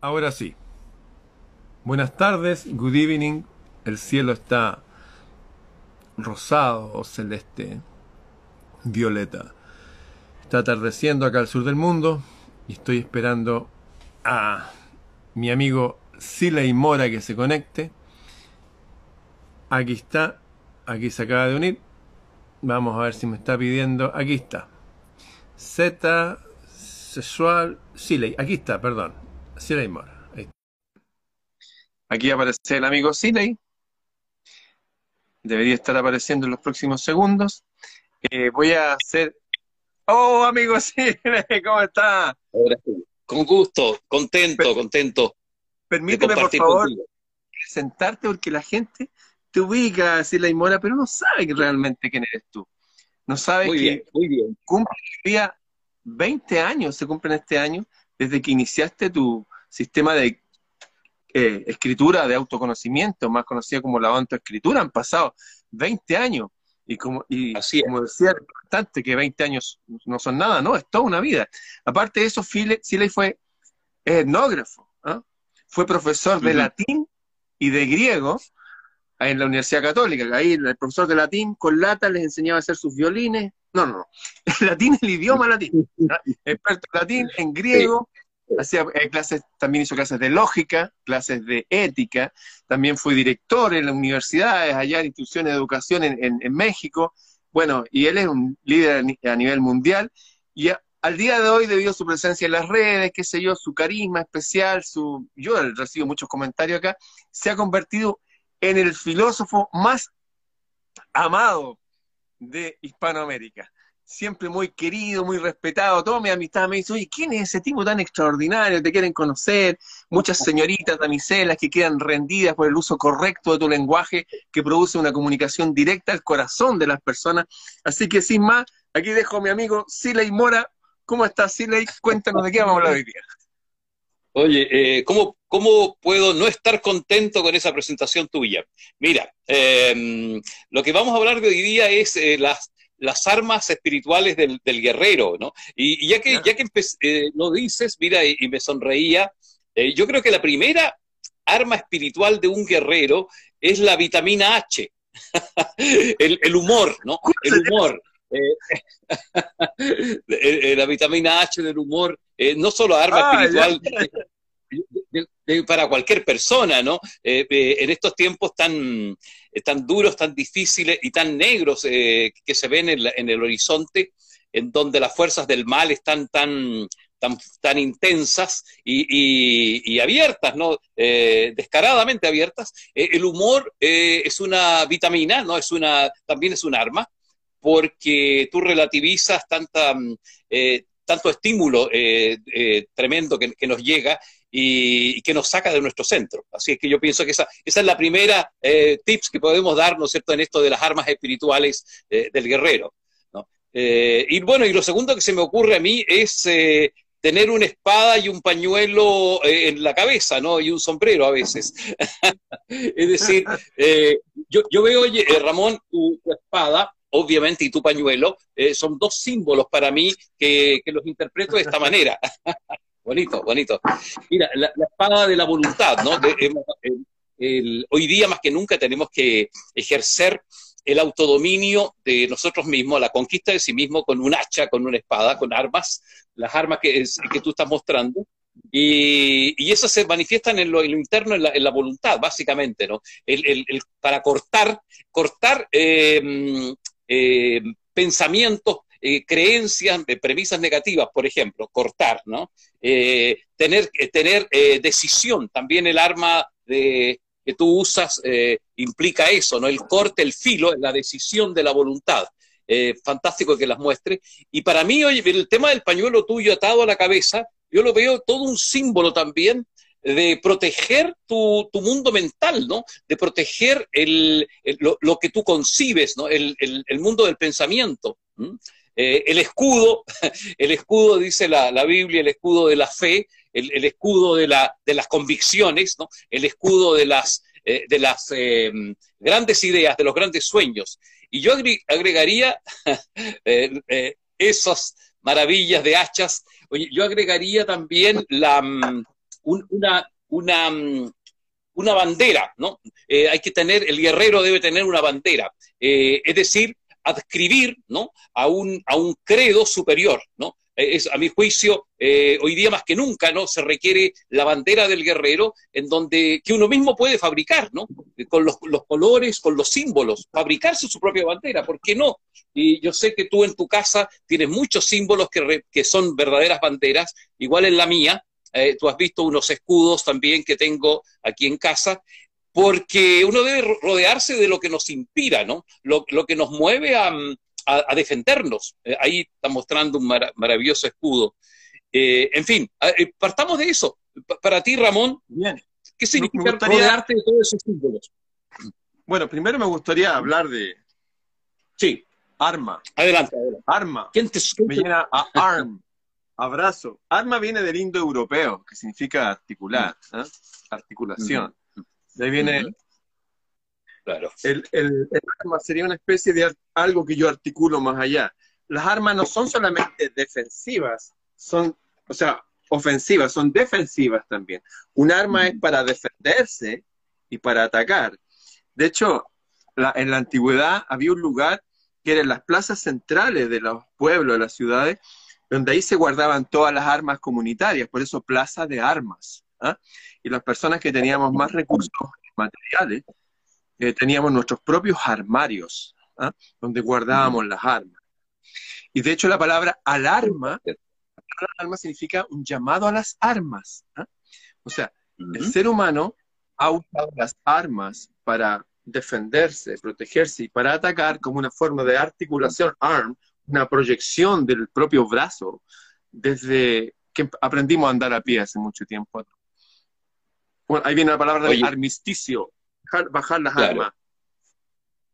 Ahora sí. Buenas tardes, good evening. El cielo está rosado o celeste, violeta. Está atardeciendo acá al sur del mundo y estoy esperando a mi amigo Siley Mora que se conecte. Aquí está, aquí se acaba de unir. Vamos a ver si me está pidiendo. Aquí está. Z sexual Siley. Aquí está, perdón. Siley Mora. Aquí aparece el amigo Siley. Debería estar apareciendo en los próximos segundos. Eh, voy a hacer. ¡Oh, amigo Siley! ¿Cómo está? Con gusto, contento, contento. Permíteme, por favor, presentarte porque la gente te ubica, Siley Mora, pero no sabe realmente quién eres tú. No sabe muy que bien, muy bien. cumple 20 años, se cumplen este año, desde que iniciaste tu sistema de eh, escritura de autoconocimiento, más conocida como la autoescritura, han pasado 20 años. Y como, y como decía importante que 20 años no son nada, no, es toda una vida. Aparte de eso, Siley fue etnógrafo, ¿ah? fue profesor de latín y de griego en la Universidad Católica. Ahí el profesor de latín con lata les enseñaba a hacer sus violines. No, no, no. El latín es el idioma latín. ¿ah? Experto en latín, en griego, Hacía eh, clases, también hizo clases de lógica, clases de ética, también fue director en las universidades, allá en instituciones de educación en, México. Bueno, y él es un líder a nivel mundial. Y al día de hoy, debido a su presencia en las redes, qué sé yo, su carisma especial, su yo recibo muchos comentarios acá, se ha convertido en el filósofo más amado de Hispanoamérica siempre muy querido, muy respetado. Toda mi amistad me dice, oye, ¿quién es ese tipo tan extraordinario? Te quieren conocer. Muchas señoritas damiselas que quedan rendidas por el uso correcto de tu lenguaje que produce una comunicación directa al corazón de las personas. Así que sin más, aquí dejo a mi amigo Siley Mora. ¿Cómo estás, Siley? Cuéntanos de qué vamos a hablar hoy día. Oye, eh, ¿cómo, ¿cómo, puedo no estar contento con esa presentación tuya? Mira, em, lo que vamos a hablar de hoy día es eh, las las armas espirituales del, guerrero, ¿no? Y, ya que, ya que eh, lo dices, mira, y, me sonreía, eh, yo creo que la primera arma espiritual de un guerrero es la vitamina H, el, humor, ¿no? El humor. Eh, la vitamina H del humor, no solo arma ah, espiritual para cualquier persona, ¿no? en estos tiempos tan, tan duros, tan difíciles y tan negros eh, que se ven en, el horizonte, en donde las fuerzas del mal están tan, tan, tan intensas y, abiertas, ¿no? Eh, descaradamente abiertas. Eh, el humor es una vitamina, ¿no? Es una, también es un arma, porque tú relativizas tanta, tanto estímulo tremendo que, nos llega y, que nos saca de nuestro centro. Así es que yo pienso que esa, esa es la primera eh, tips que podemos dar, ¿no es cierto?, en esto de las armas espirituales eh, del guerrero. Eh, y bueno, y lo segundo que se me ocurre a mí es tener una espada y un pañuelo en la cabeza, ¿no? Y un sombrero a veces. es decir, yo, yo, veo, oye, Ramón, tu, espada, obviamente, y tu pañuelo, son dos símbolos para mí que, que los interpreto de esta manera. Bonito, bonito. Mira, la, espada de la voluntad, ¿no? hoy día más que nunca tenemos que ejercer el autodominio de nosotros mismos, la conquista de sí mismo con un hacha, con una espada, con armas, las armas que, tú estás mostrando. Y, y eso se manifiestan en lo, interno, en la, voluntad, básicamente, ¿no? Para cortar, cortar eh, eh, pensamientos eh, creencias, de premisas negativas, por ejemplo, cortar, ¿no? Eh, tener eh, tener decisión, también el arma que tú usas implica eso, ¿no? El corte, el filo, la decisión de la voluntad. fantástico que las muestre. Y para mí, el tema del pañuelo tuyo atado a la cabeza, yo lo veo todo un símbolo también de proteger tu, mundo mental, ¿no? De proteger el, lo, que tú concibes, ¿no? El, mundo del pensamiento. Eh, el escudo, el escudo, dice la, Biblia, el escudo de la fe, el, escudo de, la, de, las convicciones, ¿no? el escudo de las, eh, de las eh, grandes ideas, de los grandes sueños. Y yo agregaría esas maravillas de hachas, yo agregaría también la, mm, una, una, mm, una bandera, ¿no? Eh, hay que tener, el guerrero debe tener una bandera, eh, es decir, adscribir, ¿no? A un, a un credo superior, ¿no? Eh, es, a mi juicio, hoy día más que nunca, ¿no? Se requiere la bandera del guerrero en donde, que uno mismo puede fabricar, ¿no? Con los, los colores, con los símbolos, fabricarse su propia bandera, ¿por qué no? Y yo sé que tú en tu casa tienes muchos símbolos que, que son verdaderas banderas, igual en la mía, eh, tú has visto unos escudos también que tengo aquí en casa, porque uno debe rodearse de lo que nos inspira, ¿no? Lo, que nos mueve a, defendernos. Eh, ahí está mostrando un maravilloso escudo. Eh, en fin, partamos de eso. para ti, Ramón, ¿qué significa rodearte de todos esos símbolos? Bueno, primero me gustaría hablar de... Sí. Arma. Adelante, Arma. ¿Quién te, Me llena a ARM. Abrazo. Arma viene del indoeuropeo, que significa articular, ¿eh? articulación. De ahí viene. Claro. El, arma sería una especie de algo que yo articulo más allá. Las armas no son solamente defensivas, son, o sea, ofensivas, son defensivas también. Un arma es para defenderse y para atacar. De hecho, en la antigüedad había un lugar que era en las plazas centrales de los pueblos, de las ciudades, donde ahí se guardaban todas las armas comunitarias, por eso plaza de armas. ¿Ah? Y las personas que teníamos más recursos materiales, eh, teníamos nuestros propios armarios, ¿ah? donde guardábamos las armas. Y de hecho la palabra alarma, alarma significa un llamado a las armas. ¿ah? O sea, el ser humano ha usado las armas para defenderse, protegerse y para atacar como una forma de articulación, arm, una proyección del propio brazo desde que aprendimos a andar a pie hace mucho tiempo. Bueno, ahí viene la palabra de armisticio, bajar, las armas.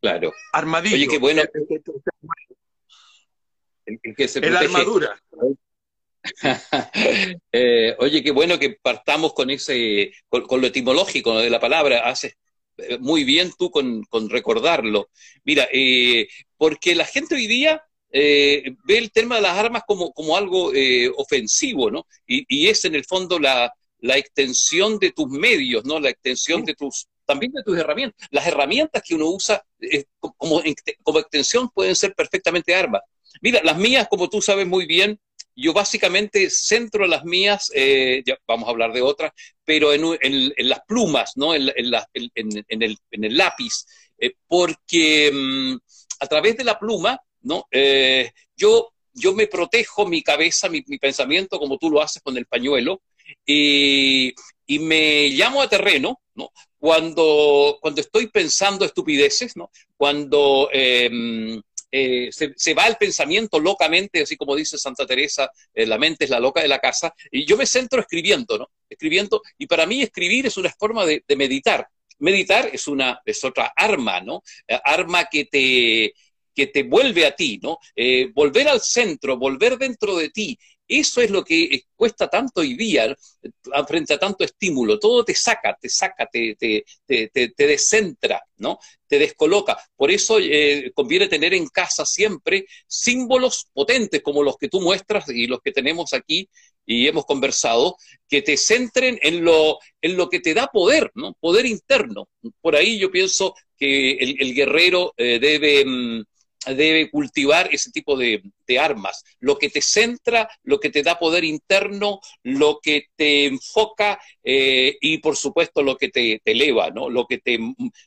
Claro. Armadillo. Oye, qué bueno. El, armadura. Eh, oye, qué bueno que partamos con ese, con, lo etimológico de la palabra. Haces eh, muy bien tú con, recordarlo. Mira, eh, porque la gente hoy día eh, ve el tema de las armas como, como algo ofensivo, ¿no? Y, es en el fondo la, la, extensión de tus medios, ¿no? La extensión de tus, también de tus herramientas. Las herramientas que uno usa eh, como, como extensión pueden ser perfectamente armas. Mira, las mías, como tú sabes muy bien, yo básicamente centro las mías, ya vamos a hablar de otras, pero en, en, las plumas, ¿no? En, en el, el, lápiz, porque mm, a través de la pluma ¿no? Eh, yo, yo me protejo mi cabeza, mi, pensamiento, como tú lo haces con el pañuelo, y, me llamo a terreno, ¿no? Cuando, cuando estoy pensando estupideces, ¿no? Cuando em, eh, se, va el pensamiento locamente, así como dice Santa Teresa, eh, la mente es la loca de la casa, y yo me centro escribiendo, ¿no? Escribiendo, y para mí escribir es una forma de, de meditar. Meditar es, una, es otra arma, ¿no? arma que te, que te vuelve a ti, ¿no? Eh, volver al centro, volver dentro de ti. Eso es lo que eh, cuesta tanto hoy día frente a tanto estímulo. Todo te saca, te saca, te, descentra, ¿no? Te descoloca. Por eso eh, conviene tener en casa siempre símbolos potentes como los que tú muestras y los que tenemos aquí y hemos conversado, que te centren en lo, en lo que te da poder, ¿no? Poder interno. Por ahí yo pienso que el, guerrero debe... Mm, debe cultivar ese tipo de, armas, lo que te centra, lo que te da poder interno, lo que te enfoca eh, y por supuesto lo que te, eleva, ¿no? lo que te,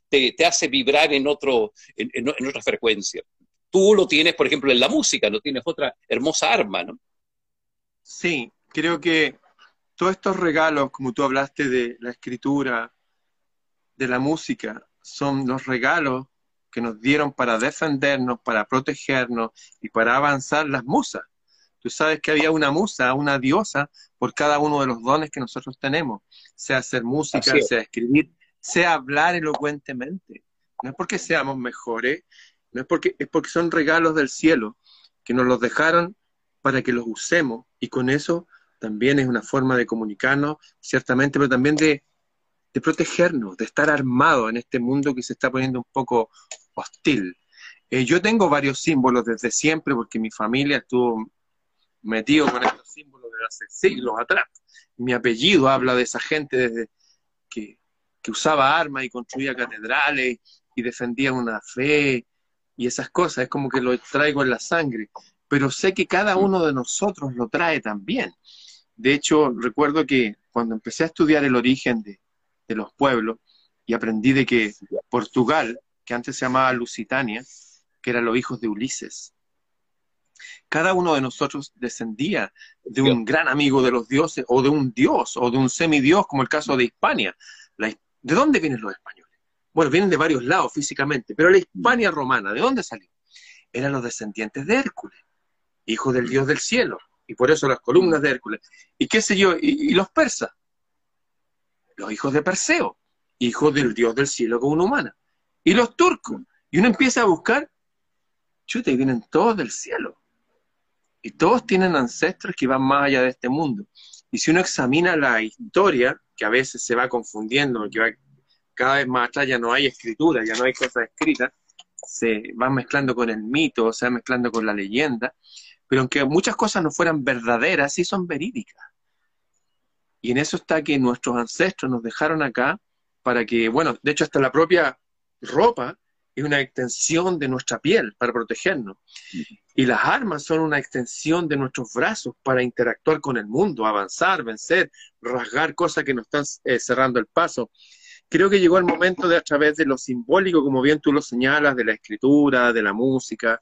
te, hace vibrar en, otro, en, otra frecuencia. Tú lo tienes, por ejemplo, en la música, no tienes otra hermosa arma, ¿no? Sí, creo que todos estos regalos, como tú hablaste de la escritura, de la música, son los regalos que nos dieron para defendernos, para protegernos y para avanzar las musas. Tú sabes que había una musa, una diosa, por cada uno de los dones que nosotros tenemos, sea hacer música, sea escribir, sea hablar elocuentemente. No es porque seamos mejores, no es porque, es porque son regalos del cielo que nos los dejaron para que los usemos y con eso también es una forma de comunicarnos, ciertamente, pero también de de protegernos, de estar armados en este mundo que se está poniendo un poco hostil. Eh, yo tengo varios símbolos desde siempre porque mi familia estuvo metido con estos símbolos de hace siglos atrás. Mi apellido habla de esa gente desde que, que usaba armas y construía catedrales y defendía una fe y esas cosas. Es como que lo traigo en la sangre. Pero sé que cada uno de nosotros lo trae también. De hecho, recuerdo que cuando empecé a estudiar el origen de, de los pueblos y aprendí de que Portugal, que antes se llamaba Lusitania, que eran los hijos de Ulises, cada uno de nosotros descendía de un gran amigo de los dioses, o de un dios, o de un semidios, como el caso de Hispania. ¿De dónde vienen los españoles? Bueno, vienen de varios lados físicamente, pero la Hispania romana, ¿de dónde salió? Eran los descendientes de Hércules, hijo del dios del cielo, y por eso las columnas de Hércules. ¿Y qué sé yo? ¿Y, los persas? Los hijos de Perseo, hijo del dios del cielo con una humana. Y los turcos. Y uno empieza a buscar, chuta, y vienen todos del cielo. Y todos tienen ancestros que van más allá de este mundo. Y si uno examina la historia, que a veces se va confundiendo, porque va cada vez más atrás ya no hay escritura, ya no hay cosas escritas, se va mezclando con el mito, se va mezclando con la leyenda, pero aunque muchas cosas no fueran verdaderas, sí son verídicas. Y en eso está que nuestros ancestros nos dejaron acá para que, bueno, de hecho hasta la propia ropa es una extensión de nuestra piel para protegernos. Y las armas son una extensión de nuestros brazos para interactuar con el mundo, avanzar, vencer, rasgar cosas que nos están eh, cerrando el paso. Creo que llegó el momento de a través de lo simbólico, como bien tú lo señalas, de la escritura, de la música,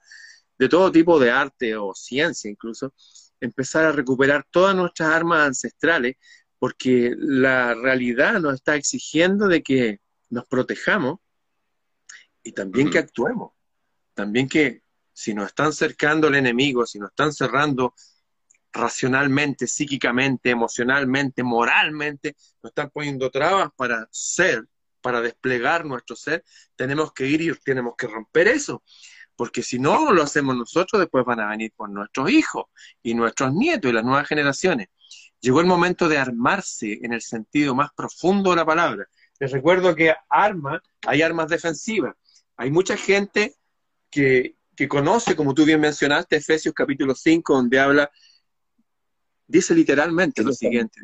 de todo tipo de arte o ciencia incluso, empezar a recuperar todas nuestras armas ancestrales, porque la realidad nos está exigiendo de que nos protejamos y también que actuemos. También que si nos están cercando el enemigo, si nos están cerrando racionalmente, psíquicamente, emocionalmente, moralmente, nos están poniendo trabas para ser, para desplegar nuestro ser, tenemos que ir y tenemos que romper eso. Porque si no lo hacemos nosotros, después van a venir por nuestros hijos y nuestros nietos y las nuevas generaciones. Llegó el momento de armarse en el sentido más profundo de la palabra. Les recuerdo que arma, hay armas defensivas, hay mucha gente que, conoce, como tú bien mencionaste, Efesios capítulo 5, donde habla, dice literalmente lo siguiente,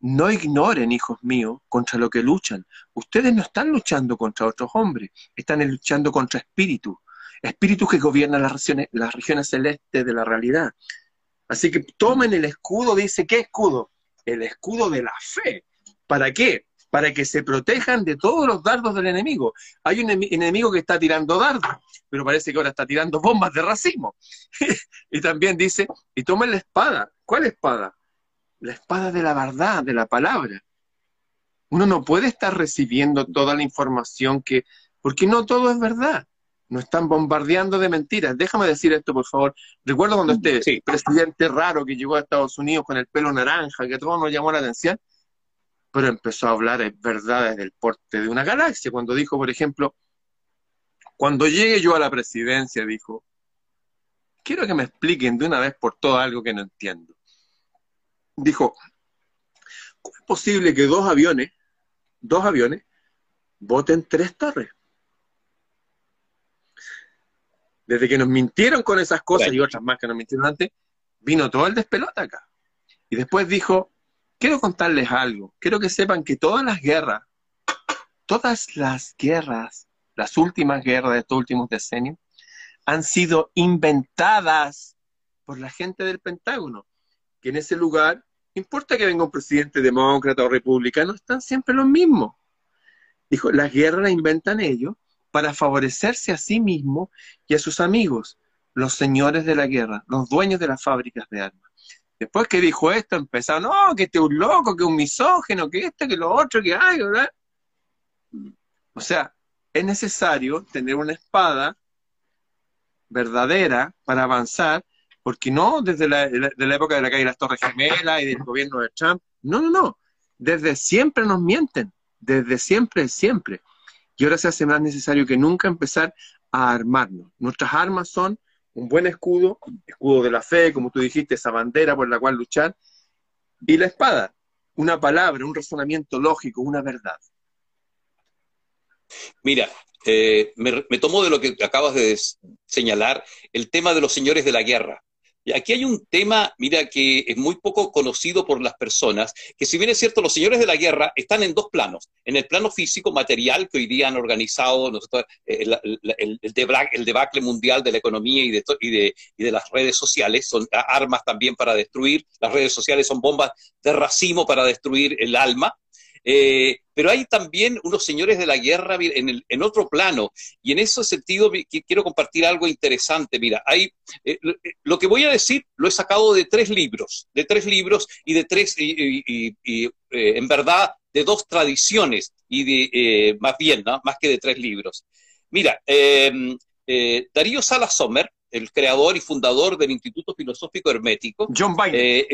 no ignoren, hijos míos, contra lo que luchan. Ustedes no están luchando contra otros hombres, están luchando contra espíritus, espíritus que gobiernan las regiones, las regiones celestes de la realidad. Así que tomen el escudo, dice, ¿qué escudo? El escudo de la fe. ¿Para qué? para que se protejan de todos los dardos del enemigo. Hay un enemigo que está tirando dardos, pero parece que ahora está tirando bombas de racimo. y también dice, y tomen la espada. ¿Cuál espada? La espada de la verdad, de la palabra. Uno no puede estar recibiendo toda la información que, porque no todo es verdad. No están bombardeando de mentiras. Déjame decir esto, por favor. Recuerdo cuando este presidente raro que llegó a Estados Unidos con el pelo naranja, que a todos nos llamó la atención, pero empezó a hablar de verdades del porte de una galaxia, cuando dijo, por ejemplo, cuando llegue yo a la presidencia, dijo, quiero que me expliquen de una vez por todo algo que no entiendo. Dijo, ¿cómo es posible que dos aviones, dos aviones, voten tres torres? Desde que nos mintieron con esas cosas y otras más que nos mintieron antes, vino todo el despelote acá. Y después dijo, quiero contarles algo. Quiero que sepan que todas las guerras, todas las guerras, las últimas guerras de estos últimos decenios, han sido inventadas por la gente del Pentágono, que en ese lugar, importa que venga un presidente demócrata o republicano, están siempre los mismos. Dijo, las guerras las inventan ellos para favorecerse a sí mismos y a sus amigos, los señores de la guerra, los dueños de las fábricas de armas. Después que dijo esto, empezaron, no, que este es un loco, que un misógeno, que esto, que lo otro, que hay, ¿verdad? O sea, es necesario tener una espada verdadera para avanzar, porque no desde la, época de la calle de las Torres Gemelas y del gobierno de Trump, no, no, no, desde siempre nos mienten, desde siempre, siempre. Y ahora se hace más necesario que nunca empezar a armarnos. Nuestras armas son un buen escudo, escudo de la fe, como tú dijiste, esa bandera por la cual luchar, y la espada, una palabra, un razonamiento lógico, una verdad. Mira, eh, me, tomo de lo que acabas de señalar el tema de los señores de la guerra. Y aquí hay un tema, mira, que es muy poco conocido por las personas, que si bien es cierto, los señores de la guerra están en dos planos. En el plano físico, material, que hoy día han organizado el, el, debacle mundial de la economía y, de, y de las redes sociales, son armas también para destruir, las redes sociales son bombas de racimo para destruir el alma, eh, pero hay también unos señores de la guerra en, en, otro plano, y en ese sentido quiero compartir algo interesante. Mira, hay, eh, lo que voy a decir lo he sacado de tres libros, de tres libros y de tres, y, eh, en verdad, de dos tradiciones, y de, más bien, más que de tres libros. Mira, Darío Sala Sommer, el creador y fundador del Instituto Filosófico Hermético. John Baines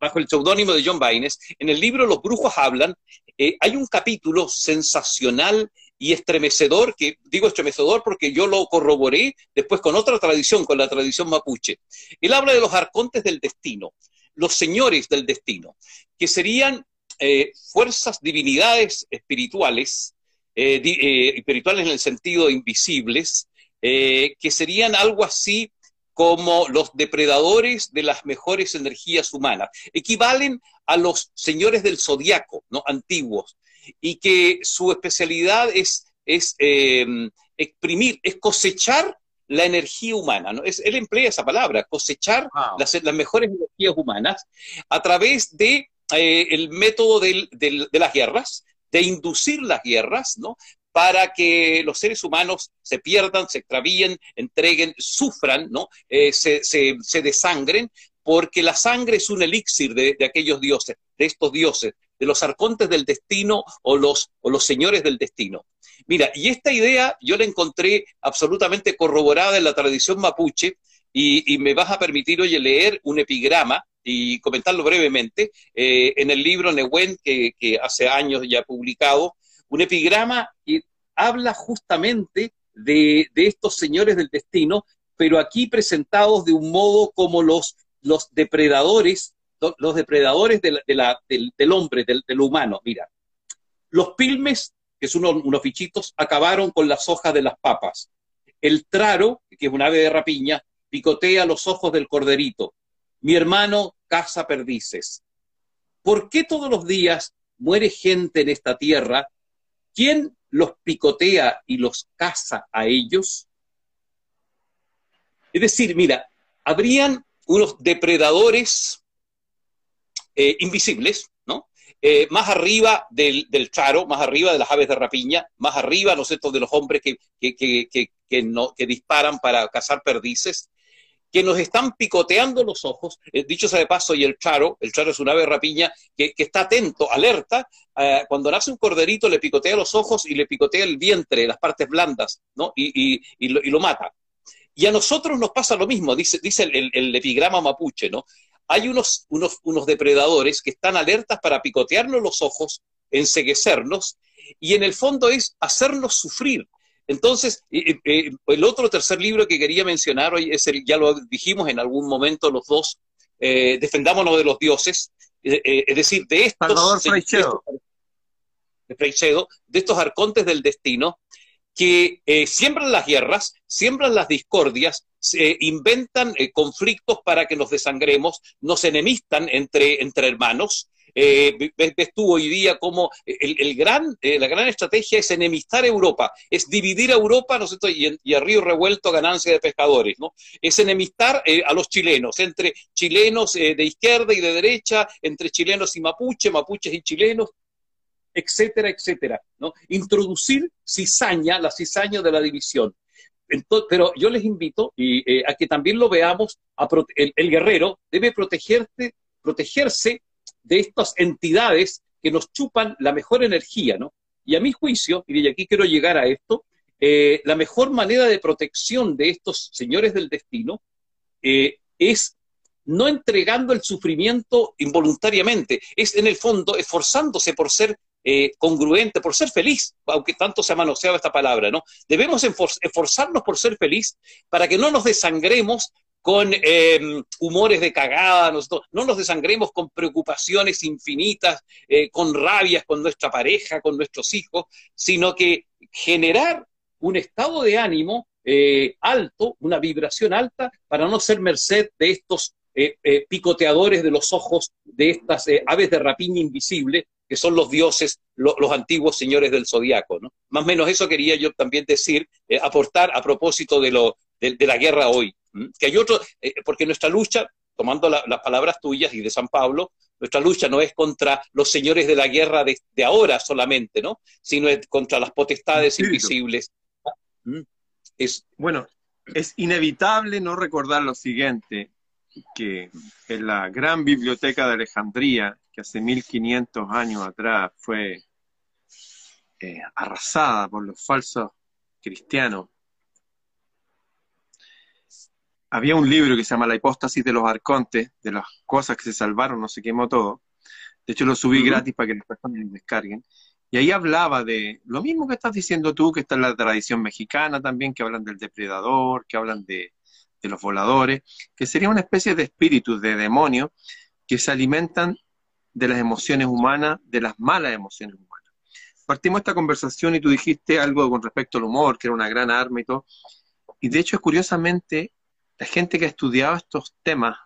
bajo el seudónimo de John Baines, en el libro Los brujos hablan, eh, hay un capítulo sensacional y estremecedor, que digo estremecedor porque yo lo corroboré después con otra tradición, con la tradición mapuche. Él habla de los arcontes del destino, los señores del destino, que serían eh, fuerzas, divinidades espirituales, eh, espirituales en el sentido invisibles, que serían algo así como los depredadores de las mejores energías humanas. Equivalen a los señores del zodiaco, ¿no? Antiguos, y que su especialidad es, es em, exprimir, es cosechar la energía humana. ¿no? Es, él emplea esa palabra, cosechar las, mejores energías humanas a través de eh, el método de las guerras, de inducir las guerras, ¿no? Para que los seres humanos se pierdan, se extravíen, entreguen, sufran, ¿no? Eh, se, desangren, porque la sangre es un elixir de, aquellos dioses, de estos dioses, de los arcontes del destino o los, señores del destino. Mira, y esta idea yo la encontré absolutamente corroborada en la tradición mapuche, y, me vas a permitir, hoy leer un epigrama y comentarlo brevemente eh, en el libro Nehuen, que hace años ya publicado, un epigrama que habla justamente de, estos señores del destino, pero aquí presentados de un modo como los, los depredadores, los depredadores del, hombre, del, humano. Mira, los pilmes, que son unos, unos acabaron con las hojas de las papas. El traro, que es un ave de rapiña, picotea los ojos del corderito. Mi hermano caza perdices. ¿Por qué todos los días muere gente en esta tierra ¿Quién los picotea y los caza a ellos? Es decir, mira, habrían unos depredadores eh, invisibles, ¿no? Eh, más arriba del, charo, más arriba de las aves de rapiña, más arriba, ¿no sé, de los hombres que, que, no, que disparan para cazar perdices, que nos están picoteando los ojos, eh, dicho sea de paso, y el charo, el charo es un ave rapiña que, está atento, alerta, eh, cuando nace un corderito le picotea los ojos y le picotea el vientre, las partes blandas, ¿no? Y, lo, mata. Y a nosotros nos pasa lo mismo, dice, dice el, epigrama mapuche, ¿no? Hay unos, unos, unos depredadores que están alertas para picotearnos los ojos, enseguecernos, y en el fondo es hacernos sufrir, entonces, el otro tercer libro que quería mencionar hoy es el, ya lo dijimos en algún momento los dos, eh, Defendámonos de los dioses, eh, eh, es decir, de estos, de, de estos arcontes del destino, que siembran las guerras, siembran las discordias, inventan conflictos para que nos desangremos, nos enemistan entre, entre hermanos, eh, ves, tú hoy día como el, gran, eh, la gran estrategia es enemistar Europa, es dividir a Europa, ¿no Y, a río revuelto ganancia de pescadores, ¿no? Es enemistar eh, a los chilenos, entre chilenos de izquierda y de derecha, entre chilenos y mapuche, mapuches y chilenos, etcétera, etcétera, ¿no? Introducir cizaña, la cizaña de la división. pero yo les invito a que también lo veamos, el, el, guerrero debe protegerse, protegerse de estas entidades que nos chupan la mejor energía, ¿no? Y a mi juicio, y de aquí quiero llegar a esto, eh, la mejor manera de protección de estos señores del destino eh, es no entregando el sufrimiento involuntariamente, es en el fondo esforzándose por ser eh, congruente, por ser feliz, aunque tanto se ha manoseado esta palabra, ¿no? Debemos esforzarnos por ser feliz para que no nos desangremos con em, humores de cagada, no nos desangremos con preocupaciones infinitas, eh, con rabias con nuestra pareja, con nuestros hijos, sino que generar un estado de ánimo eh, alto, una vibración alta, para no ser merced de estos eh, picoteadores de los ojos de estas aves de rapiña invisible, que son los dioses, los antiguos señores del zodiaco. Más o menos eso quería yo también decir, aportar a propósito de, lo, de, la guerra hoy. Que hay otro, porque nuestra lucha, tomando las palabras tuyas y de San Pablo, nuestra lucha no es contra los señores de la guerra de, ahora solamente, ¿no? Sino es contra las potestades invisibles. Es... Bueno, es inevitable no recordar lo siguiente, que en la gran biblioteca de Alejandría, que hace 1500 años atrás fue eh, arrasada por los falsos cristianos, había un libro que se llama La hipóstasis de los arcontes, de las cosas que se salvaron, no se quemó todo. De hecho, lo subí gratis para que las personas descarguen. Y ahí hablaba de lo mismo que estás diciendo tú, que está en la tradición mexicana también, que hablan del depredador, que hablan de, los voladores, que sería una especie de espíritus, de demonios, que se alimentan de las emociones humanas, de las malas emociones humanas. Partimos esta conversación y tú dijiste algo con respecto al humor, que era una gran arma y todo. Y de hecho, curiosamente, la gente que ha estudiado estos temas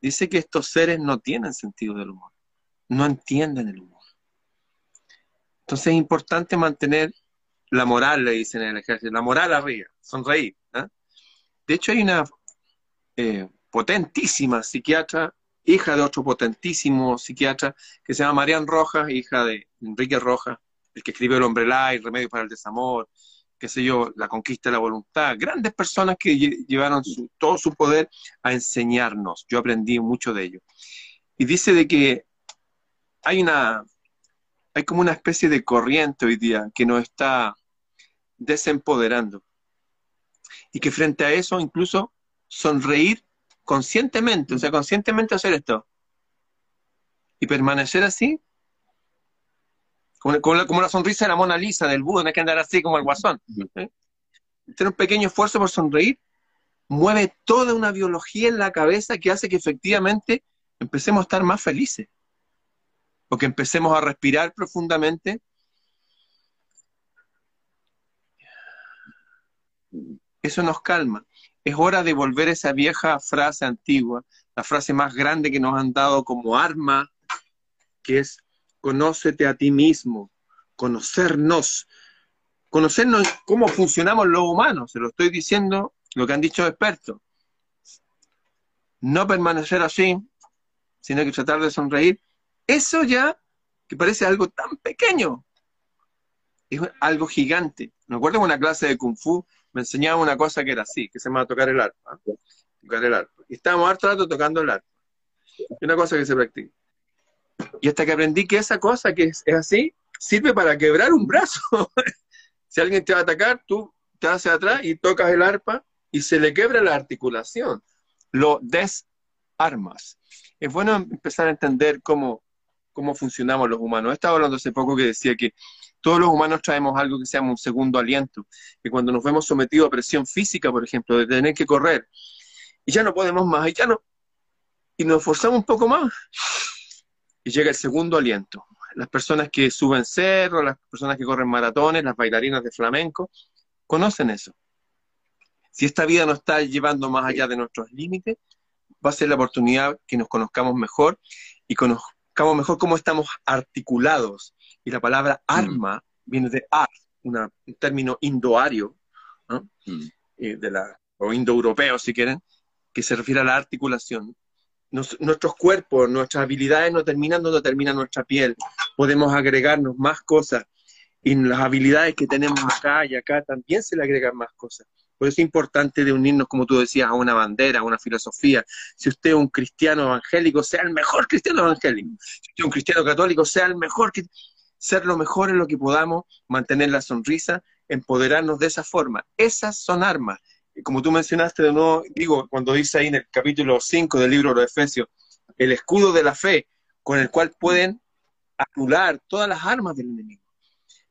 dice que estos seres no tienen sentido del humor, no entienden el humor. Entonces es importante mantener la moral, le dicen en el ejército, la moral arriba, sonreír. ¿ah? De hecho hay una eh, potentísima psiquiatra, hija de otro potentísimo psiquiatra, que se llama Marian Rojas, hija de Enrique Rojas, el que escribe El hombre light, Remedio para el desamor, qué sé yo, la conquista de la voluntad, grandes personas que llevaron todo su poder a enseñarnos. Yo aprendí mucho de ello. Y dice de que hay una, hay como una especie de corriente hoy día que nos está desempoderando. Y que frente a eso incluso sonreír conscientemente, o sea, conscientemente hacer esto. Y permanecer así como, la, sonrisa de la Mona Lisa, del Buda, no hay que andar así como el guasón. ¿eh? Tener un pequeño esfuerzo por sonreír mueve toda una biología en la cabeza que hace que efectivamente empecemos a estar más felices. O que empecemos a respirar profundamente. Eso nos calma. Es hora de volver a esa vieja frase antigua, la frase más grande que nos han dado como arma, que es conócete a ti mismo, conocernos, conocernos cómo funcionamos los humanos, se lo estoy diciendo lo que han dicho expertos. No permanecer así, sino que tratar de sonreír, eso ya, que parece algo tan pequeño, es algo gigante. Me acuerdo en una clase de Kung Fu, me enseñaba una cosa que era así, que se llama tocar el arpa. Tocar el arpa. Y estábamos harto rato tocando el arpa. Una cosa que se practica. Y hasta que aprendí que esa cosa que es, así, sirve para quebrar un brazo. si alguien te va a atacar, tú te haces atrás y tocas el arpa y se le quebra la articulación. Lo desarmas. Es bueno empezar a entender cómo, cómo funcionamos los humanos. He estado hablando hace poco que decía que todos los humanos traemos algo que se llama un segundo aliento, que cuando nos vemos sometidos a presión física, por ejemplo, de tener que correr, y ya no podemos más, y ya no, y nos forzamos un poco más, y llega el segundo aliento. Las personas que suben cerros, las personas que corren maratones, las bailarinas de flamenco, conocen eso. Si esta vida nos está llevando más allá de nuestros límites, va a ser la oportunidad que nos conozcamos mejor y conozcamos mejor cómo estamos articulados. Y la palabra mm. arma viene de ar, un término indoario, mm. eh, de la, o indoeuropeo si quieren, que se refiere a la articulación nuestros cuerpos, nuestras habilidades no terminan donde termina nuestra piel. Podemos agregarnos más cosas. Y las habilidades que tenemos acá y acá también se le agregan más cosas. Por eso es importante de unirnos, como tú decías, a una bandera, a una filosofía. Si usted es un cristiano evangélico, sea el mejor cristiano evangélico. Si usted es un cristiano católico, sea el mejor. Ser lo mejor en lo que podamos, mantener la sonrisa, empoderarnos de esa forma. Esas son armas como tú mencionaste de nuevo, digo, cuando dice ahí en el capítulo 5 del libro de los Efesios, el escudo de la fe con el cual pueden anular todas las armas del enemigo.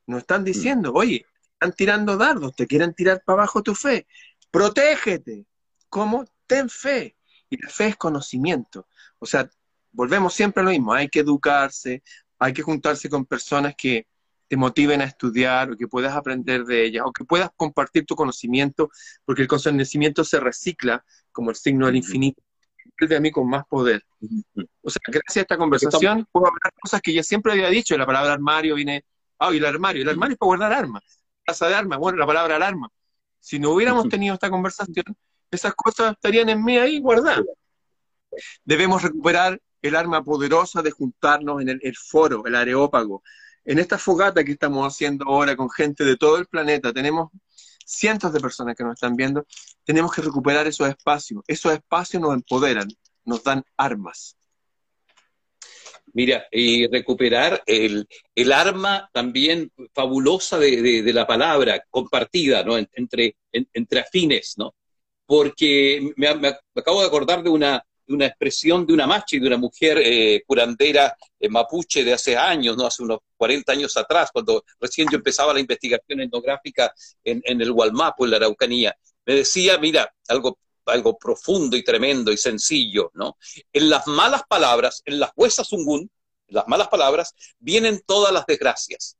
Nos están diciendo, oye, están tirando dardos, te quieren tirar para abajo tu fe, protégete. ¿Cómo? Ten fe. Y la fe es conocimiento. O sea, volvemos siempre a lo mismo, hay que educarse, hay que juntarse con personas que te motiven a estudiar o que puedas aprender de ellas o que puedas compartir tu conocimiento, porque el conocimiento se recicla como el signo del infinito, de a mí con más poder. O sea, gracias a esta conversación puedo hablar cosas que yo siempre había dicho, la palabra armario viene, ah, y el armario, el armario es para guardar armas, casa de armas, bueno, la palabra alarma. Si no hubiéramos tenido esta conversación, esas cosas estarían en mí ahí guardadas. Debemos recuperar el arma poderosa de juntarnos en el foro, el areópago, en esta fogata que estamos haciendo ahora con gente de todo el planeta, tenemos cientos de personas que nos están viendo, tenemos que recuperar esos espacios. Esos espacios nos empoderan, nos dan armas. Mira, y recuperar el, arma también fabulosa de, la palabra compartida, ¿no? entre, entre afines, ¿no? Porque me, acabo de acordar de una, una expresión de una machi, de una mujer eh, curandera eh, mapuche de hace años, ¿no? hace unos 40 años atrás, cuando recién yo empezaba la investigación etnográfica en, en el Gualmapo, en la Araucanía. Me decía, mira, algo, algo profundo y tremendo y sencillo, ¿no? En las malas palabras, en las huesas ungún, en las malas palabras, vienen todas las desgracias.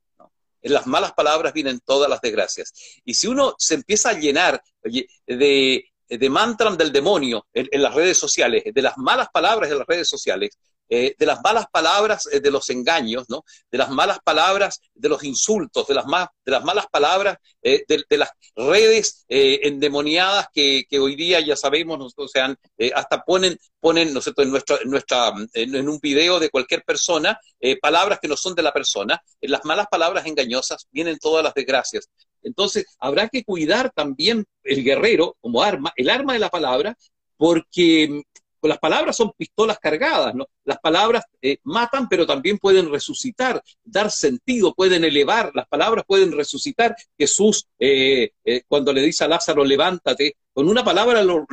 En las malas palabras vienen todas las desgracias. Y si uno se empieza a llenar de, de mantram del demonio en, las redes sociales, de las malas palabras de las redes sociales, eh, de las malas palabras eh, de los engaños, ¿no? de las malas palabras de los insultos, de las, malas palabras eh, de, las redes endemoniadas que, hoy día ya sabemos, nosotros sean, hasta ponen, ponen ¿no en, nuestra, en, nuestra, en, un video de cualquier persona palabras que no son de la persona. Las malas palabras engañosas vienen todas las desgracias. Entonces, habrá que cuidar también el guerrero como arma, el arma de la palabra, porque las palabras son pistolas cargadas, ¿no? Las palabras eh, matan, pero también pueden resucitar, dar sentido, pueden elevar, las palabras pueden resucitar. Jesús, eh, eh, cuando le dice a Lázaro, levántate, con una palabra lo,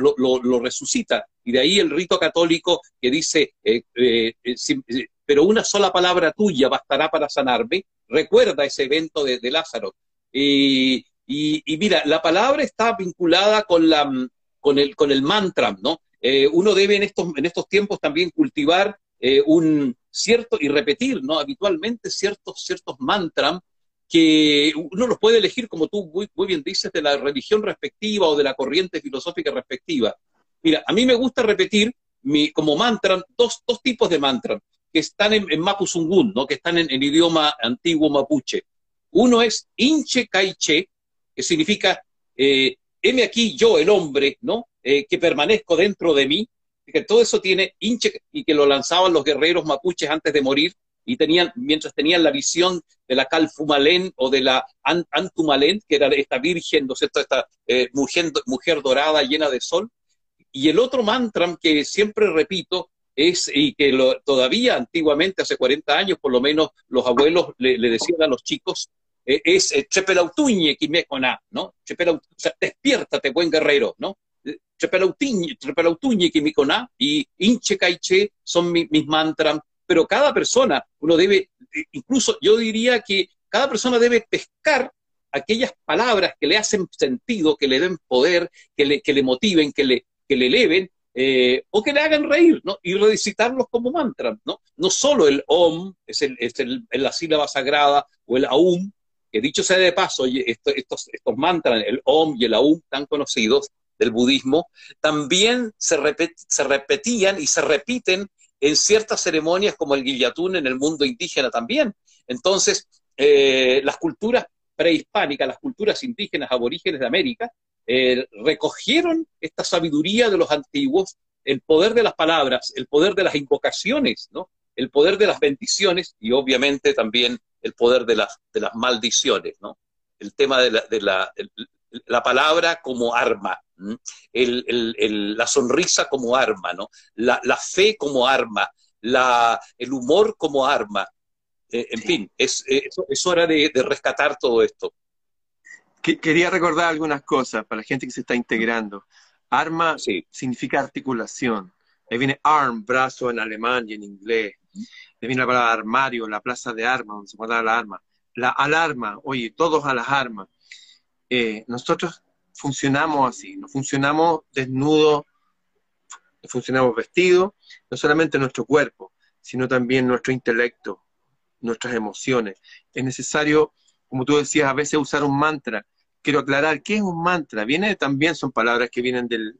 resucita. Y de ahí el rito católico que dice, pero una sola palabra tuya bastará para sanarme, recuerda ese evento de, Lázaro. Y, mira, la palabra está vinculada con, la, con, el, con el mantra, ¿no? Eh, uno debe en estos, en estos tiempos también cultivar eh, un cierto y repetir, ¿no? Habitualmente ciertos, ciertos mantras que uno los puede elegir, como tú muy, muy bien dices, de la religión respectiva o de la corriente filosófica respectiva. Mira, a mí me gusta repetir mi, como mantra dos, dos tipos de mantras que están en, en Mapuzungún, ¿no? que están en, en, idioma antiguo mapuche. Uno es Inche Kaiche, que significa eh, heme aquí yo, el hombre, ¿no? Eh, que permanezco dentro de mí, que todo eso tiene hinche y que lo lanzaban los guerreros mapuches antes de morir y tenían, mientras tenían la visión de la Calfumalén o de la Antumalén, que era esta virgen, ¿no es? Esta eh, mujer, mujer dorada llena de sol. Y el otro mantra que siempre repito es, y que todavía antiguamente, hace 40 años por lo menos, los abuelos le, decían a los chicos, eh, es Chepelautuñe Quimecona, ¿no? o sea, despiértate, buen guerrero, ¿no? Trepelautuñe, Quimicona y Inche Caiche son mis mantras, pero cada persona, uno debe, incluso yo diría que cada persona debe pescar aquellas palabras que le hacen sentido, que le den poder, que le, que le motiven, que le, que le eleven, eh, o que le hagan reír, ¿no? Y recitarlos como mantra, ¿no? No solo el Om, es, el, es el, la sílaba sagrada, o el Aum, que dicho sea de paso, estos, mantras, el Om y el Aum, tan conocidos, del budismo, también se, se repetían y se repiten en ciertas ceremonias como el guillatún en el mundo indígena también. Entonces, eh, las culturas prehispánicas, las culturas indígenas aborígenes de América, eh, recogieron esta sabiduría de los antiguos, el poder de las palabras, el poder de las invocaciones, ¿no? el poder de las bendiciones y obviamente también el poder de las, de las maldiciones. ¿no? El tema de la, de la, la palabra como arma, la sonrisa como arma, ¿no? la, fe como arma, el humor como arma. Eh, en fin, es, es, hora de, rescatar todo esto. Quería recordar algunas cosas para la gente que se está integrando. Arma significa articulación. Ahí viene arm, brazo en alemán y en inglés. Ahí viene la palabra armario, la plaza de armas, donde se guarda la arma. La alarma, oye, todos a las armas. Eh, nosotros funcionamos así, no funcionamos desnudos, funcionamos vestidos, no solamente nuestro cuerpo, sino también nuestro intelecto, nuestras emociones. Es necesario, como tú decías, a veces usar un mantra. Quiero aclarar, ¿qué es un mantra? Viene también, son palabras que vienen del,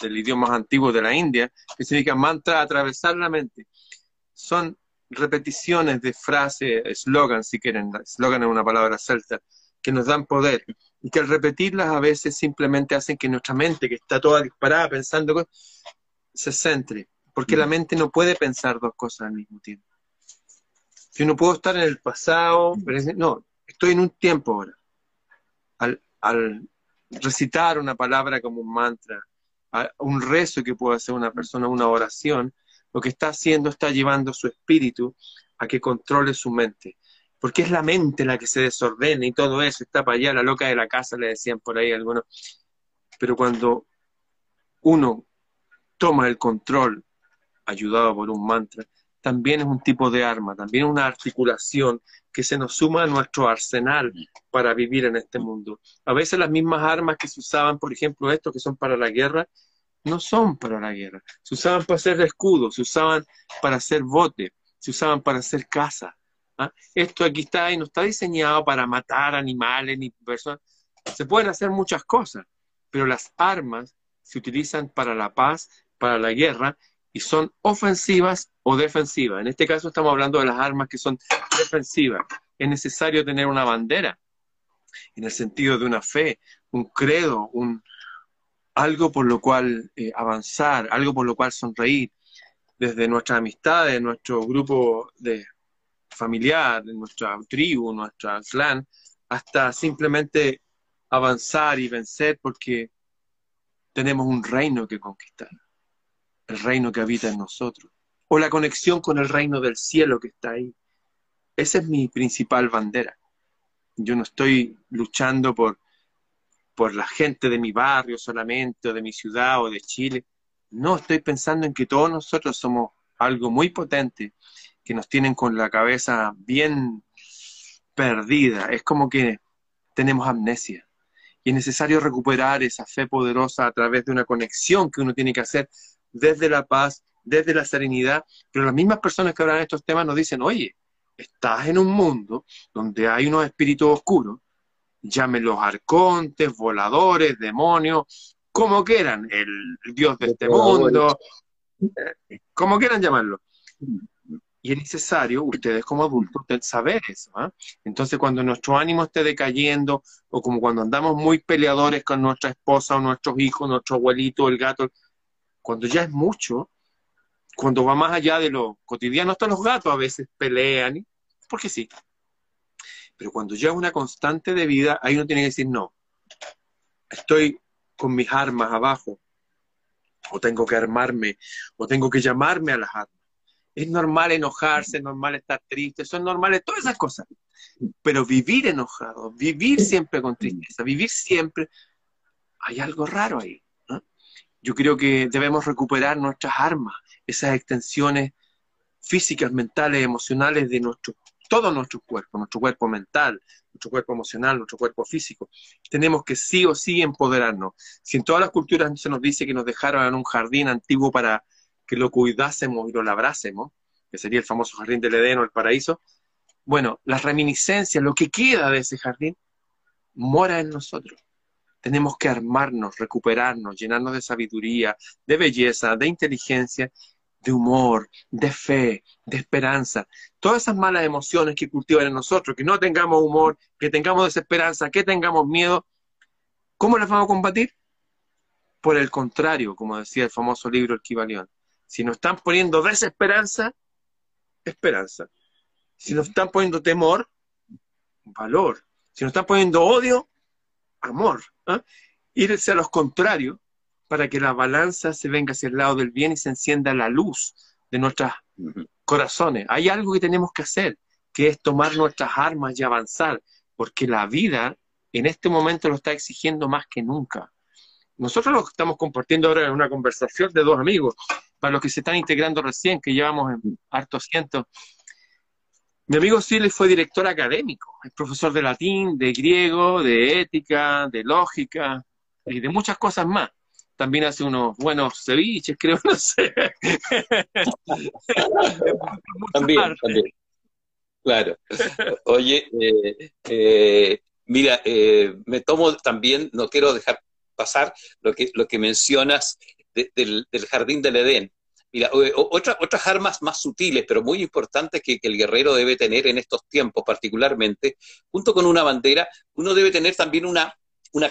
del idioma más antiguo de la India, que significa mantra, atravesar la mente. Son repeticiones de frases, eslogan, si quieren, eslogan es una palabra celta, que nos dan poder y que al repetirlas a veces simplemente hacen que nuestra mente, que está toda disparada pensando, se centre, porque la mm. mente no puede pensar dos cosas al mismo tiempo. Yo no puedo estar en el pasado, no, estoy en un tiempo ahora. Al, al recitar una palabra como un mantra, un rezo que puede hacer una persona, una oración, lo que está haciendo está llevando su espíritu a que controle su mente porque es la mente la que se desordena y todo eso, está para allá, la loca de la casa, le decían por ahí algunos. Pero cuando uno toma el control, ayudado por un mantra, también es un tipo de arma, también una articulación que se nos suma a nuestro arsenal para vivir en este mundo. A veces las mismas armas que se usaban, por ejemplo, estos que son para la guerra, no son para la guerra. Se usaban para hacer escudos, se usaban para hacer bote, se usaban para hacer casa, ¿ah? Esto aquí está y no está diseñado para matar animales ni personas. Se pueden hacer muchas cosas, pero las armas se utilizan para la paz, para la guerra, y son ofensivas o defensivas. En este caso estamos hablando de las armas que son defensivas. Es necesario tener una bandera, en el sentido de una fe, un credo, un, algo por lo cual eh, avanzar, algo por lo cual sonreír. Desde nuestras amistades, nuestro grupo de familiar, nuestra tribu, nuestra clan, hasta simplemente avanzar y vencer porque tenemos un reino que conquistar, el reino que habita en nosotros, o la conexión con el reino del cielo que está ahí. Esa es mi principal bandera. Yo no estoy luchando por, por la gente de mi barrio solamente, o de mi ciudad, o de Chile. No, estoy pensando en que todos nosotros somos algo muy potente que nos tienen con la cabeza bien perdida. Es como que tenemos amnesia. Y es necesario recuperar esa fe poderosa a través de una conexión que uno tiene que hacer desde la paz, desde la serenidad. Pero las mismas personas que hablan de estos temas nos dicen, oye, estás en un mundo donde hay unos espíritus oscuros, llámenlos arcontes, voladores, demonios, como quieran, el, dios de este mundo, eh, como quieran llamarlo. Y es necesario, ustedes como adultos, saber eso. ¿ah? Entonces, cuando nuestro ánimo esté decayendo, o como cuando andamos muy peleadores con nuestra esposa o nuestros hijos, nuestro abuelito, el gato, cuando ya es mucho, cuando va más allá de lo cotidiano, hasta los gatos a veces pelean, porque sí. Pero cuando ya es una constante de vida, ahí uno tiene que decir, no, estoy con mis armas abajo, o tengo que armarme, o tengo que llamarme a las armas es normal enojarse, es normal estar triste, son normales todas esas cosas. Pero vivir enojado, vivir siempre con tristeza, vivir siempre, hay algo raro ahí. Yo creo que debemos recuperar nuestras armas, esas extensiones físicas, mentales, emocionales de nuestro, todo nuestro cuerpo, nuestro cuerpo mental, nuestro cuerpo emocional, nuestro cuerpo físico. Tenemos que sí o sí empoderarnos. Si en todas las culturas se nos dice que nos dejaron en un jardín antiguo para que lo cuidásemos y lo labrásemos, que sería el famoso jardín del Edén o el paraíso, bueno, las reminiscencias, lo que queda de ese jardín, mora en nosotros. Tenemos que armarnos, recuperarnos, llenarnos de sabiduría, de belleza, de inteligencia, de humor, de fe, de esperanza. Todas esas malas emociones que cultivan en nosotros, que no tengamos humor, que tengamos desesperanza, que tengamos miedo, ¿cómo las vamos a combatir? Por el contrario, como decía el famoso libro El Kibalión, si nos están poniendo desesperanza, esperanza. Si nos están poniendo temor, valor. Si nos están poniendo odio, amor. ¿eh? Irse a los contrarios para que la balanza se venga hacia el lado del bien y se encienda la luz de nuestros corazones. Hay algo que tenemos que hacer, que es tomar nuestras armas y avanzar, porque la vida en este momento lo está exigiendo más que nunca. Nosotros lo estamos compartiendo ahora en una conversación de dos amigos, para los que se están integrando recién, que llevamos en hartos cientos. Mi amigo Siles fue director académico, es profesor de latín, de griego, de ética, de lógica y de muchas cosas más. También hace unos buenos ceviches, creo, no sé. también, también. Claro. Oye, eh, eh, mira, eh, me tomo también, no quiero dejar pasar lo que, lo que mencionas del, jardín del Edén. Mira, otras armas más sutiles, pero muy importantes que, el guerrero debe tener en estos tiempos particularmente, junto con una bandera, uno debe tener también una,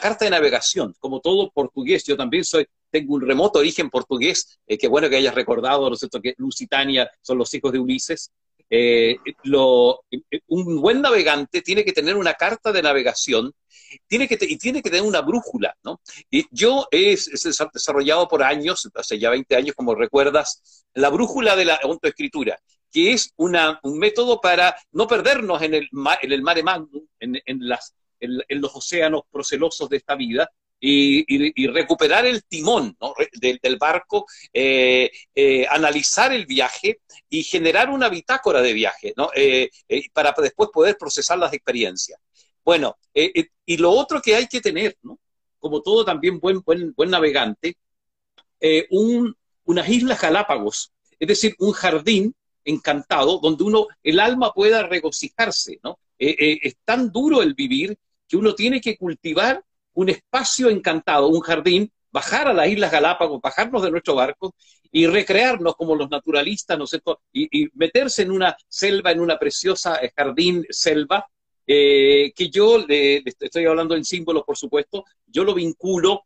carta de navegación, como todo portugués. Yo también soy, tengo un remoto origen portugués, eh, qué bueno que hayas recordado, ¿no es cierto?, que Lusitania son los hijos de Ulises. Eh, un buen navegante tiene que tener una carta de navegación tiene que y tiene que tener una brújula, ¿no? Y yo he, desarrollado por años, hace ya 20 años, como recuerdas, la brújula de la autoescritura, que es un método para no perdernos en el, en el mare magnum, en, en los océanos procelosos de esta vida, y, recuperar el timón del, barco, eh, eh, analizar el viaje y generar una bitácora de viaje eh, para después poder procesar las experiencias. Bueno, y lo otro que hay que tener, como todo también buen, buen, buen navegante, unas islas Galápagos, es decir, un jardín encantado donde uno, el alma pueda regocijarse, ¿no? es tan duro el vivir que uno tiene que cultivar un espacio encantado, un jardín, bajar a las Islas Galápagos, bajarnos de nuestro barco y recrearnos como los naturalistas, ¿no sé, y, y meterse en una selva, en una preciosa eh, jardín selva, eh, que yo, estoy hablando en símbolos, por supuesto, yo lo vinculo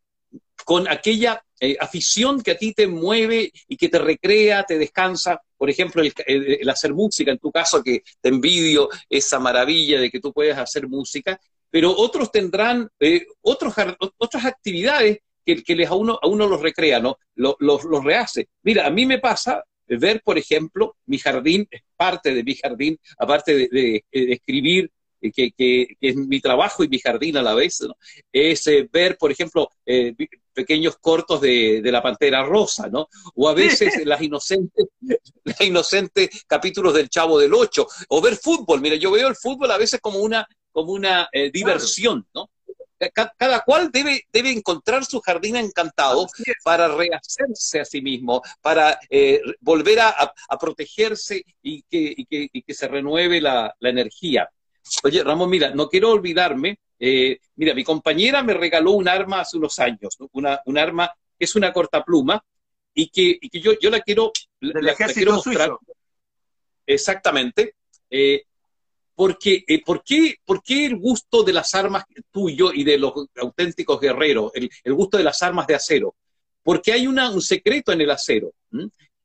con aquella eh, afición que a ti te mueve y que te recrea, te descansa, por ejemplo, el, hacer música, en tu caso, que te envidio esa maravilla de que tú puedes hacer música, pero otros tendrán eh, otros, otras actividades que, que, les a uno, a uno los recrea, ¿no? Los, los, rehace. Mira, a mí me pasa ver, por ejemplo, mi jardín, parte de mi jardín, aparte de, escribir, eh, que, que, es mi trabajo y mi jardín a la vez, ¿no? es eh, ver, por ejemplo, pequeños cortos de, de, la Pantera Rosa, ¿no? O a veces las inocentes, las inocentes capítulos del Chavo del Ocho, o ver fútbol. Mira, yo veo el fútbol a veces como una, como una eh, diversión, ¿no? Cada, cual debe, debe encontrar su jardín encantado para rehacerse a sí mismo, para eh, volver a, protegerse y que, que, se renueve la, energía. Oye, Ramón, mira, no quiero olvidarme, eh, mira, mi compañera me regaló un arma hace unos años, una, un arma que es una cortapluma y que, y que yo, yo la quiero, la, quiero mostrar. Exactamente. Porque, eh, ¿por, qué, ¿Por qué el gusto de las armas tuyo y de los auténticos guerreros, el, gusto de las armas de acero? Porque hay un secreto en el acero.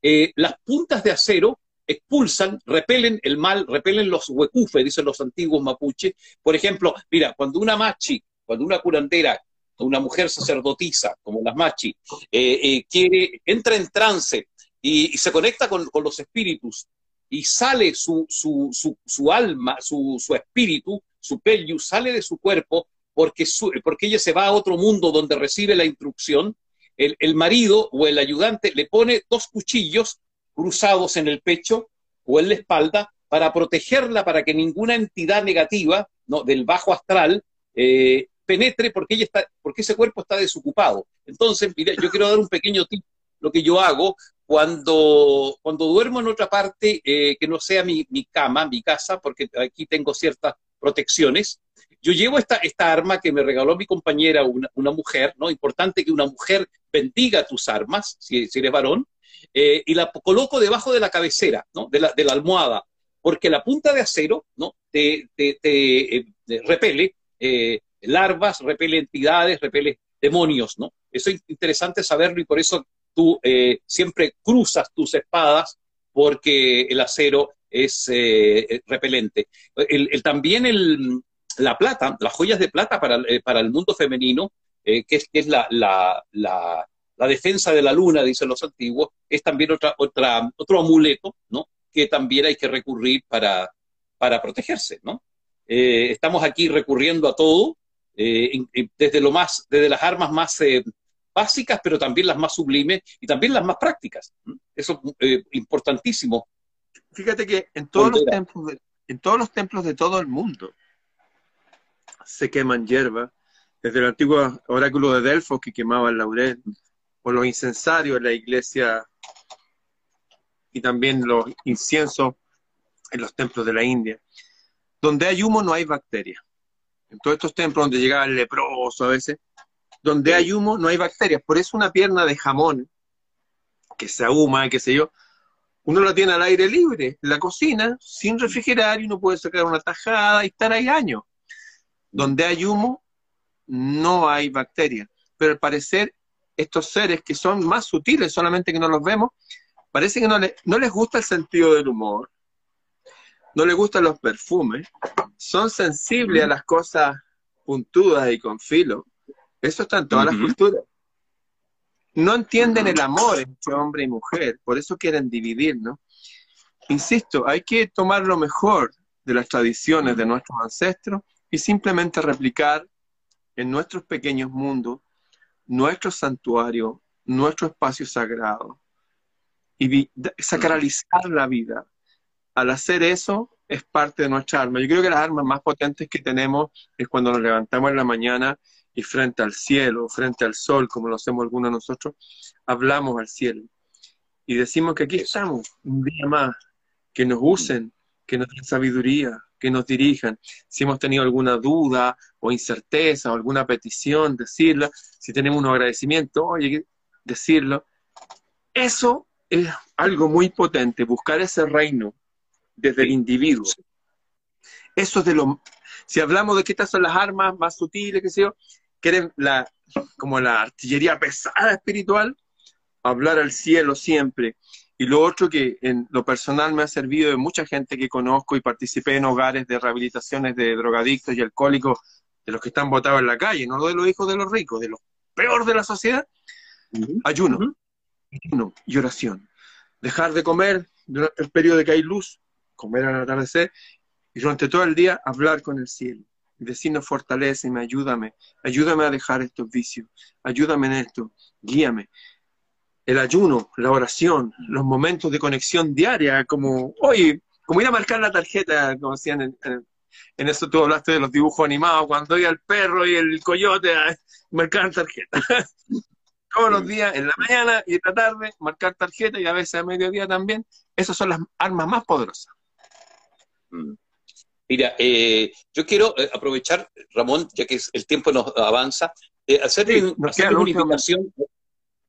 Eh, las puntas de acero expulsan, repelen el mal, repelen los huecufes, dicen los antiguos mapuches. Por ejemplo, mira, cuando una machi, cuando una curandera, una mujer sacerdotisa, como las machi, eh, quiere, entra en trance y, se conecta con, con, los espíritus y sale su, su, su, alma, su, espíritu, su pello, sale de su cuerpo porque, porque ella se va a otro mundo donde recibe la instrucción, el, el, marido o el ayudante le pone dos cuchillos cruzados en el pecho o en la espalda para protegerla, para que ninguna entidad negativa ¿no? del bajo astral eh, penetre porque, ella está, porque ese cuerpo está desocupado. Entonces, yo quiero dar un pequeño tip, lo que yo hago cuando, cuando duermo en otra parte eh, que no sea mi, mi, cama, mi casa, porque aquí tengo ciertas protecciones, yo llevo esta, esta arma que me regaló mi compañera, una, una mujer, ¿no? Importante que una mujer bendiga tus armas, si, si eres varón, eh, y la coloco debajo de la cabecera, ¿no? De la, de la almohada, porque la punta de acero, ¿no? Te, te, te eh, repele larvas, repele entidades, repele demonios, ¿no? Eso es interesante saberlo y por eso tú eh, siempre cruzas tus espadas porque el acero es eh, repelente. El, también el, la plata, las joyas de plata para, eh, para el mundo femenino, que es, que es la, la, la, la, defensa de la luna, dicen los antiguos, es también otra, otra, otro amuleto, ¿no? Que también hay que recurrir para, para protegerse, ¿no? estamos aquí recurriendo a todo, desde lo más, desde las armas más básicas, pero también las más sublimes y también las más prácticas. Eso es eh, importantísimo. Fíjate que en todos, los templos de, en todos los templos de todo el mundo se queman hierbas, desde el antiguo oráculo de Delfos que quemaba el laurel, o los incensarios en la iglesia y también los inciensos en los templos de la India. Donde hay humo no hay bacterias. En todos estos templos donde llegaba el leproso a veces, donde hay humo no hay bacterias. Por eso una pierna de jamón que se ahuma, qué sé yo, uno la tiene al aire libre, en la cocina, sin refrigerar, y uno puede sacar una tajada y estar ahí años. Donde hay humo, no hay bacterias. Pero al parecer, estos seres que son más sutiles, solamente que no los vemos, parece que no, no les gusta el sentido del humor, no les gustan los perfumes, son sensibles a las cosas puntudas y con filo. Eso está en todas las culturas. No entienden el amor entre hombre y mujer, por eso quieren dividir, ¿no? Insisto, hay que tomar lo mejor de las tradiciones de nuestros ancestros y simplemente replicar en nuestros pequeños mundos nuestro santuario, nuestro espacio sagrado y sacralizar la vida. Al hacer eso es parte de nuestra arma. Yo creo que las armas más potentes que tenemos es cuando nos levantamos en la mañana y frente al cielo, frente al sol, como lo hacemos algunos de nosotros, hablamos al cielo. Y decimos que aquí estamos, un día más, que nos usen, que nos den sabiduría, que nos dirijan. Si hemos tenido alguna duda o incerteza o alguna petición, decirla. Si tenemos un agradecimiento, oye, decirlo. Eso es algo muy potente, buscar ese reino desde el individuo. Eso es de lo... Si hablamos de que estas son las armas más sutiles, que sé yo, quieren la, como la artillería pesada espiritual, hablar al cielo siempre. Y lo otro que en lo personal me ha servido de mucha gente que conozco y participé en hogares de rehabilitaciones de drogadictos y alcohólicos, de los que están botados en la calle, no de los hijos de los ricos, de los peor de la sociedad, ayuno, ayuno y oración. Dejar de comer durante el periodo de que hay luz, comer al atardecer, y durante todo el día hablar con el cielo y decirnos fortaleceme, ayúdame, ayúdame a dejar estos vicios, ayúdame en esto, guíame el ayuno, la oración, los momentos de conexión diaria, como, oye, como ir a marcar la tarjeta, como decían en, en, eso tú hablaste de los dibujos animados, cuando iba el perro y el coyote a marcar tarjeta. Todos los días, en la mañana y en la tarde, marcar tarjeta y a veces a mediodía también. Esas son las armas más poderosas. Mm. Mira, eh, yo quiero eh, aprovechar, Ramón, ya que el tiempo nos avanza, eh, hacerle, una invitación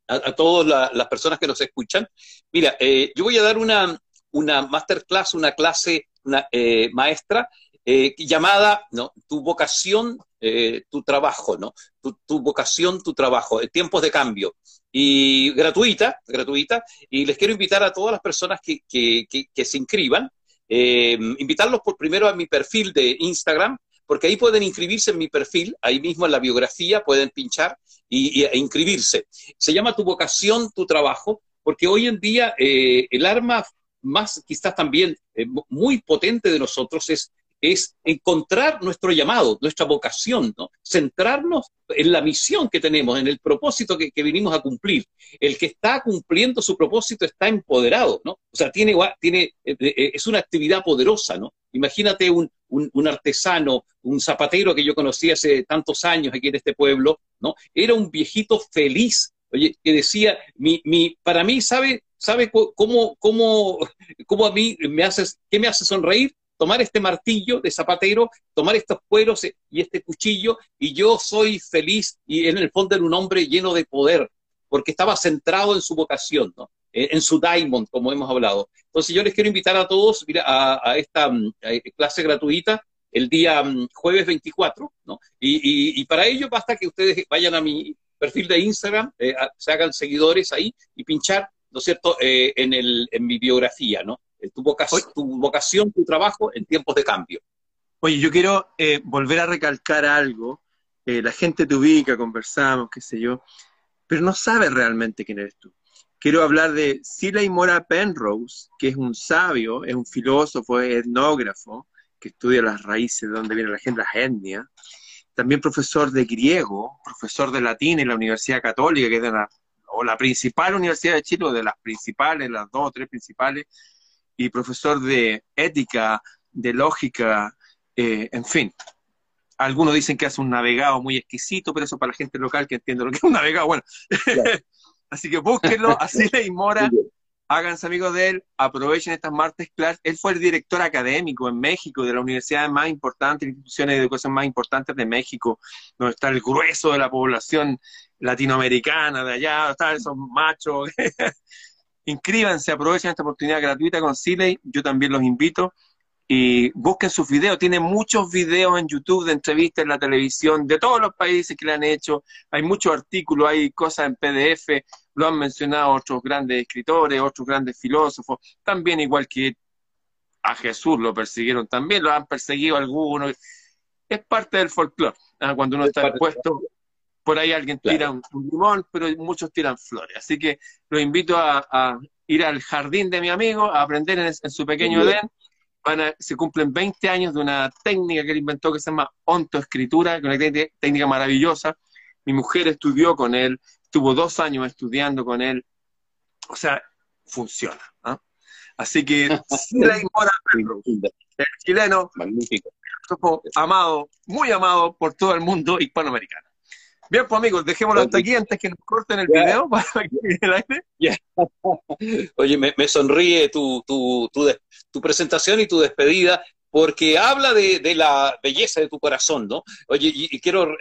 a, todas las personas que nos escuchan. Mira, eh, yo voy a dar una, una masterclass, una clase una, eh, maestra eh, llamada ¿no? Tu vocación, tu trabajo, ¿no? Tu, vocación, tu trabajo, tiempos de cambio. Y gratuita, gratuita. Y les quiero invitar a todas las personas que, que, que se inscriban, invitarlos por primero a mi perfil de Instagram, porque ahí pueden inscribirse en mi perfil, ahí mismo en la biografía pueden pinchar y, e inscribirse. Se llama Tu vocación, tu trabajo, porque hoy en día eh, el arma más quizás también eh, muy potente de nosotros es es encontrar nuestro llamado, nuestra vocación, ¿no? centrarnos en la misión que tenemos, en el propósito que, vinimos a cumplir. El que está cumpliendo su propósito está empoderado, ¿no? O sea, tiene, tiene, eh, eh, es una actividad poderosa, ¿no? Imagínate un, un, artesano, un zapatero que yo conocí hace tantos años aquí en este pueblo, ¿no? Era un viejito feliz, oye, que decía, mi, mi, para mí, ¿sabe, sabe cómo, cómo, cómo a mí me haces, qué me hace sonreír? Tomar este martillo de zapatero, tomar estos cueros y este cuchillo, y yo soy feliz y en el fondo era un hombre lleno de poder, porque estaba centrado en su vocación, ¿no? en, su diamond, como hemos hablado. Entonces yo les quiero invitar a todos a, esta mm, clase gratuita el día mm, jueves 24, ¿no? Y, para ello basta que ustedes vayan a mi perfil de Instagram, eh, se hagan seguidores ahí y pinchar, ¿no es cierto?, eh, en, el, en mi biografía, ¿no? Eh, tu, vocación, tu trabajo en tiempos de cambio. Oye, yo quiero eh, volver a recalcar algo. Eh, la gente te ubica, conversamos, qué sé yo, pero no sabe realmente quién eres tú. Quiero hablar de Siley Mora Penrose, que es un sabio, es un filósofo, es etnógrafo, que estudia las raíces de donde viene la gente, las etnias. También profesor de griego, profesor de latín en la Universidad Católica, que es de la, o la principal universidad de Chile, o de las principales, las dos o tres principales, y profesor de ética, de lógica, eh, en fin. Algunos dicen que hace un navegado muy exquisito, pero eso para la gente local que entiende lo que es un navegado, bueno. Así que búsquenlo, así le Mora, háganse amigos de él, aprovechen estas martes clases. Él fue el director académico en México de las universidades más importantes, instituciones de educación más importantes de México, donde está el grueso de la población latinoamericana de allá, están esos machos. Inscríbanse, aprovechen esta oportunidad gratuita con Siley, yo también los invito y busquen sus videos. Tiene muchos videos en YouTube de entrevistas en la televisión de todos los países que le han hecho. Hay muchos artículos, hay cosas en PDF, lo han mencionado otros grandes escritores, otros grandes filósofos, también igual que a Jesús lo persiguieron también, lo han perseguido algunos. Es parte del folclore. ¿ah? Cuando uno está expuesto, por ahí alguien tira un, limón, pero muchos tiran flores. Así que los invito a, ir al jardín de mi amigo, a aprender en, su pequeño Edén se cumplen 20 años de una técnica que él inventó que se llama ontoescritura, que es una técnica maravillosa. Mi mujer estudió con él, estuvo dos años estudiando con él. O sea, funciona. ¿ah? Así que, el chileno, magnífico, amado, muy amado por todo el mundo hispanoamericano. Bien, pues amigos, dejémoslo hasta aquí antes que nos corten el video para el aire. Oye, me, sonríe tu, tu, tu, presentación y tu despedida porque habla de, la belleza de tu corazón, ¿no? Oye, y, quiero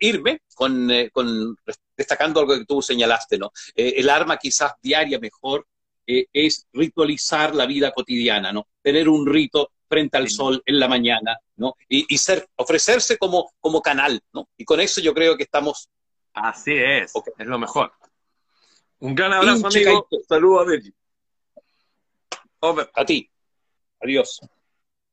irme con, eh, con, destacando algo que tú señalaste, ¿no? Eh, el arma quizás diaria mejor eh, es ritualizar la vida cotidiana, ¿no? Tener un rito frente al sol en la mañana, ¿no? Y, ser, ofrecerse como, como canal, ¿no? Y con eso yo creo que estamos... Así es, es lo mejor. Un gran abrazo, amigo. Saludos a Betty. A ti. Adiós.